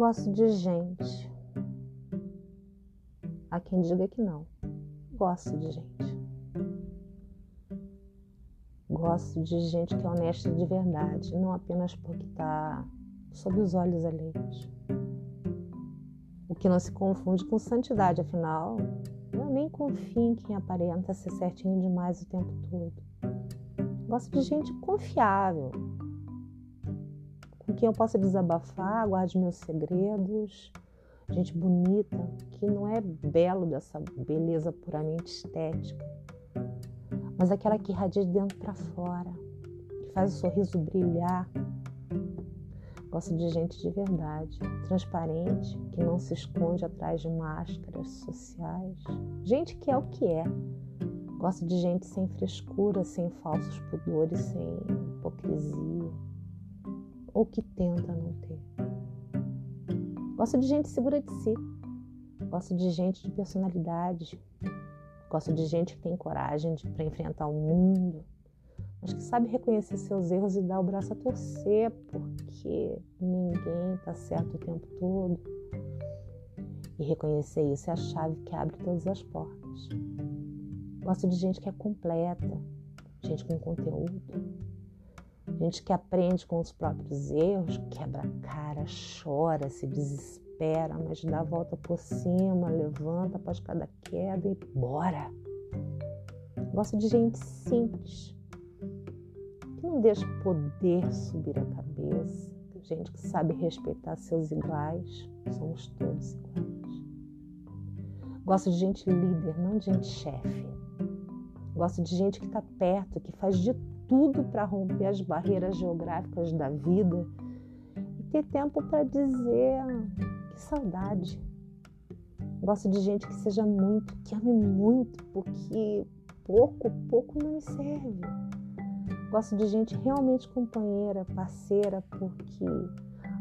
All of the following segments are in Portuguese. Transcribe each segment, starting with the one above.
Gosto de gente. Há quem diga que não. Gosto de gente. Gosto de gente que é honesta de verdade, não apenas porque está sob os olhos alheios. O que não se confunde com santidade, afinal, eu nem confio em quem aparenta ser certinho demais o tempo todo. Gosto de gente confiável, quem eu possa desabafar, guarde meus segredos. Gente bonita, que não é belo dessa beleza puramente estética, mas aquela que irradia de dentro para fora, que faz o sorriso brilhar. Gosto de gente de verdade, transparente, que não se esconde atrás de máscaras sociais. Gente que é o que é. Gosto de gente sem frescura, sem falsos pudores, sem hipocrisia ou que tenta não ter. Gosto de gente segura de si. Gosto de gente de personalidade. Gosto de gente que tem coragem para enfrentar o mundo, mas que sabe reconhecer seus erros e dar o braço a torcer, porque ninguém está certo o tempo todo. E reconhecer isso é a chave que abre todas as portas. Gosto de gente que é completa, gente com conteúdo, gente que aprende com os próprios erros, quebra a cara, chora, se desespera, mas dá a volta por cima, levanta após cada queda e bora. Gosto de gente simples, que não deixa poder subir a cabeça, gente que sabe respeitar seus iguais, somos todos iguais. Gosto de gente líder, não de gente chefe. Gosto de gente que está perto, que faz de tudo para romper as barreiras geográficas da vida e ter tempo para dizer que saudade. Gosto de gente que seja muito, que ame muito, porque pouco, pouco não me serve. Gosto de gente realmente companheira, parceira, porque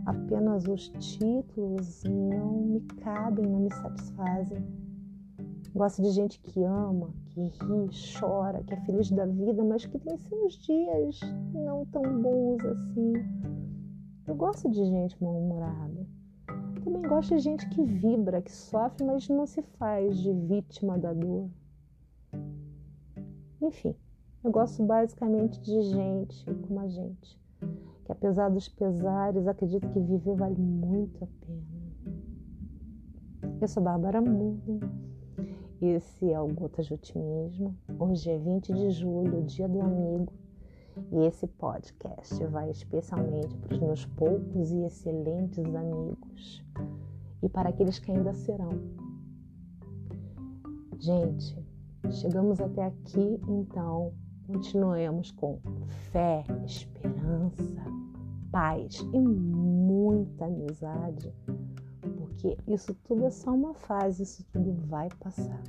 apenas os títulos não me cabem, não me satisfazem. Gosto de gente que ama, que ri, chora, que é feliz da vida, mas que tem seus dias não tão bons assim. Eu gosto de gente mal-humorada. Também gosto de gente que vibra, que sofre, mas não se faz de vítima da dor. Enfim, eu gosto basicamente de gente como a gente, que apesar dos pesares, acredita que viver vale muito a pena. Eu sou Bárbara Mullen esse é o Gotas de Otimismo. Hoje é 20 de julho, dia do amigo, e esse podcast vai especialmente para os meus poucos e excelentes amigos e para aqueles que ainda serão. Gente, chegamos até aqui, então continuemos com fé, esperança, paz e muita amizade porque isso tudo é só uma fase, isso tudo vai passar.